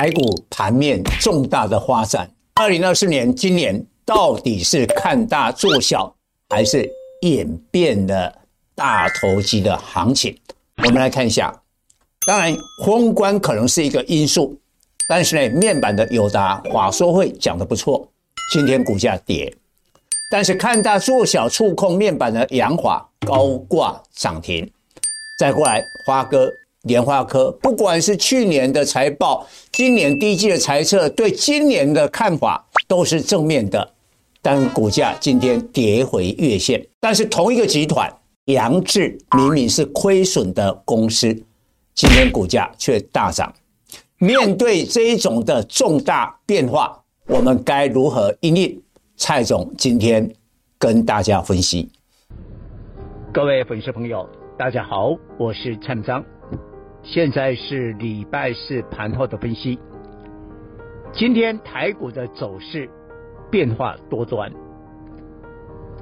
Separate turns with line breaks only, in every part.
台股盘面重大的发展。二零二四年，今年到底是看大做小，还是演变了大投机的行情？我们来看一下。当然，封关可能是一个因素，但是呢，面板的友达法说会讲得不错，今天股价跌。但是看大做小触控面板的阳华高挂涨停。再过来，花哥、联发科，不管是去年的财报，今年第一季的财测，对今年的看法都是正面的。但股价今天跌回月线。但是同一个集团，杨志明明是亏损的公司。今天股价却大涨，面对这一种的重大变化，我们该如何应应？蔡总今天跟大家分析。
各位粉丝朋友，大家好，我是蔡章，现在是礼拜四盘后的分析。今天台股的走势变化多端。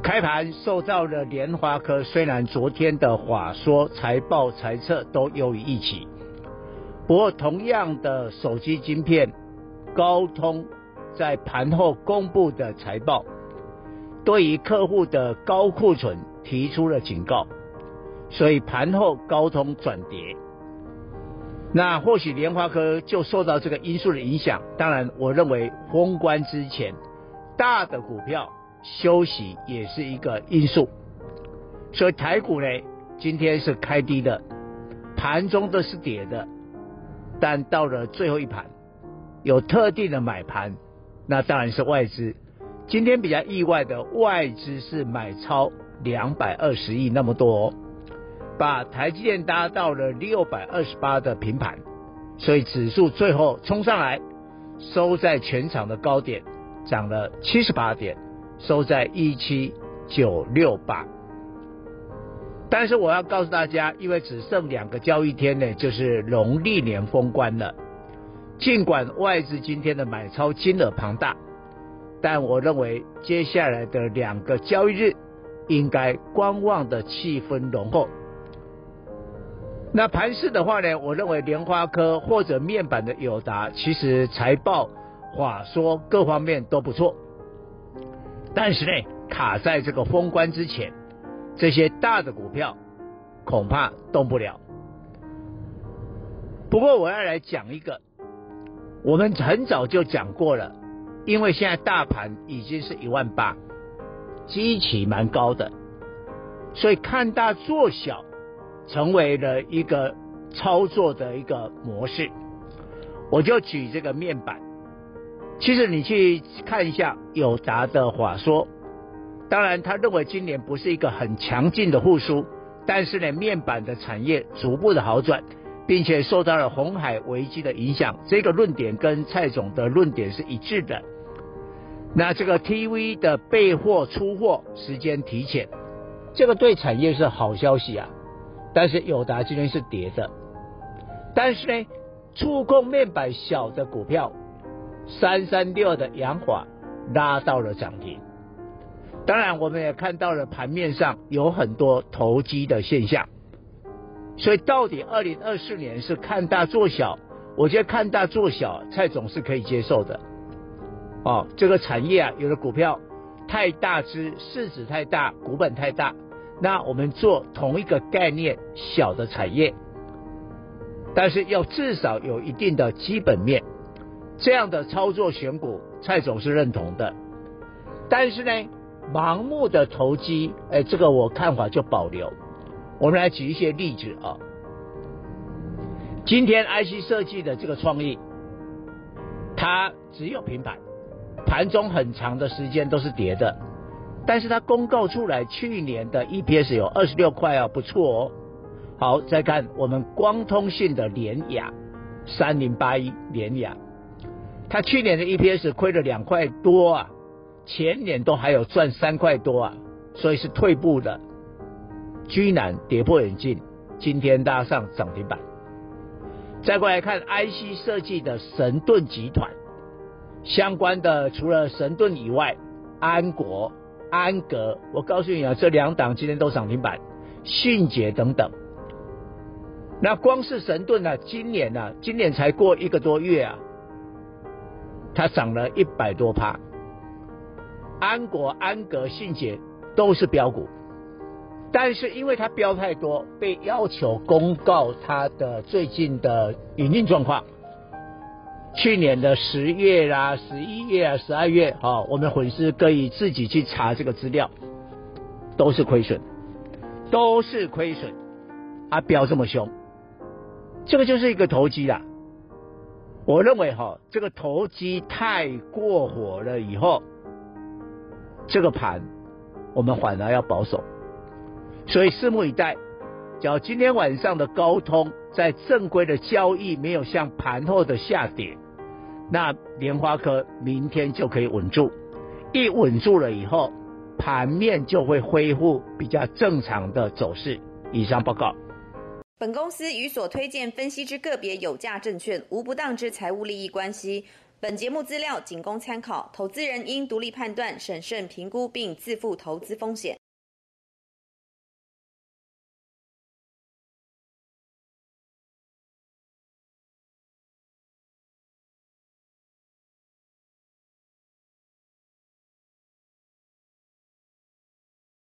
开盘受到了联华科，虽然昨天的法说财报财测都优于预期，不过同样的手机晶片，高通在盘后公布的财报，对于客户的高库存提出了警告，所以盘后高通转跌。那或许联发科就受到这个因素的影响，当然我认为封关之前大的股票。休息也是一个因素，所以台股呢，今天是开低的，盘中都是跌的，但到了最后一盘，有特定的买盘，那当然是外资。今天比较意外的，外资是买超两百二十亿那么多，把台积电搭到了六百二十八的平盘，所以指数最后冲上来，收在全场的高点，涨了七十八点。收在一七九六八，但是我要告诉大家，因为只剩两个交易天呢，就是农历年封关了。尽管外资今天的买超金额庞大，但我认为接下来的两个交易日应该观望的气氛浓厚。那盘市的话呢，我认为莲花科或者面板的友达，其实财报、话说各方面都不错。但是呢，卡在这个封关之前，这些大的股票恐怕动不了。不过我要来讲一个，我们很早就讲过了，因为现在大盘已经是一万八，基期蛮高的，所以看大做小成为了一个操作的一个模式。我就举这个面板。其实你去看一下友达的话说，当然他认为今年不是一个很强劲的复苏，但是呢，面板的产业逐步的好转，并且受到了红海危机的影响，这个论点跟蔡总的论点是一致的。那这个 TV 的备货出货时间提前，这个对产业是好消息啊。但是友达今天是跌的，但是呢，触控面板小的股票。三三六的扬华拉到了涨停，当然我们也看到了盘面上有很多投机的现象，所以到底二零二四年是看大做小，我觉得看大做小蔡总是可以接受的。哦，这个产业啊，有的股票太大只，市值太大，股本太大，那我们做同一个概念小的产业，但是要至少有一定的基本面。这样的操作选股，蔡总是认同的。但是呢，盲目的投机，哎，这个我看法就保留。我们来举一些例子啊。今天 IC 设计的这个创意，它只有平板，盘中很长的时间都是跌的。但是它公告出来，去年的 EPS 有二十六块啊，不错哦。好，再看我们光通信的联雅，三零八一联雅。他去年的 EPS 亏了两块多啊，前年都还有赚三块多啊，所以是退步的，居然跌破眼镜，今天搭上涨停板。再过来看 IC 设计的神盾集团相关的，除了神盾以外，安国、安格，我告诉你啊，这两档今天都涨停板，迅捷等等。那光是神盾呢、啊，今年呢、啊，今年才过一个多月啊。它涨了一百多趴。安国、安格、信捷都是标股，但是因为它标太多，被要求公告它的最近的营运状况。去年的十月啦、十一月啊、十二月，好，我们粉丝可以自己去查这个资料，都是亏损，都是亏损，啊，飙这么凶，这个就是一个投机啦。我认为哈，这个投机太过火了以后。这个盘，我们反而要保守，所以拭目以待。只要今天晚上的高通在正规的交易没有像盘后的下跌，那莲花科明天就可以稳住。一稳住了以后，盘面就会恢复比较正常的走势。以上报告。
本公司与所推荐分析之个别有价证券无不当之财务利益关系。本节目资料仅供参考，投资人应独立判断、审慎评估并自负投资风险。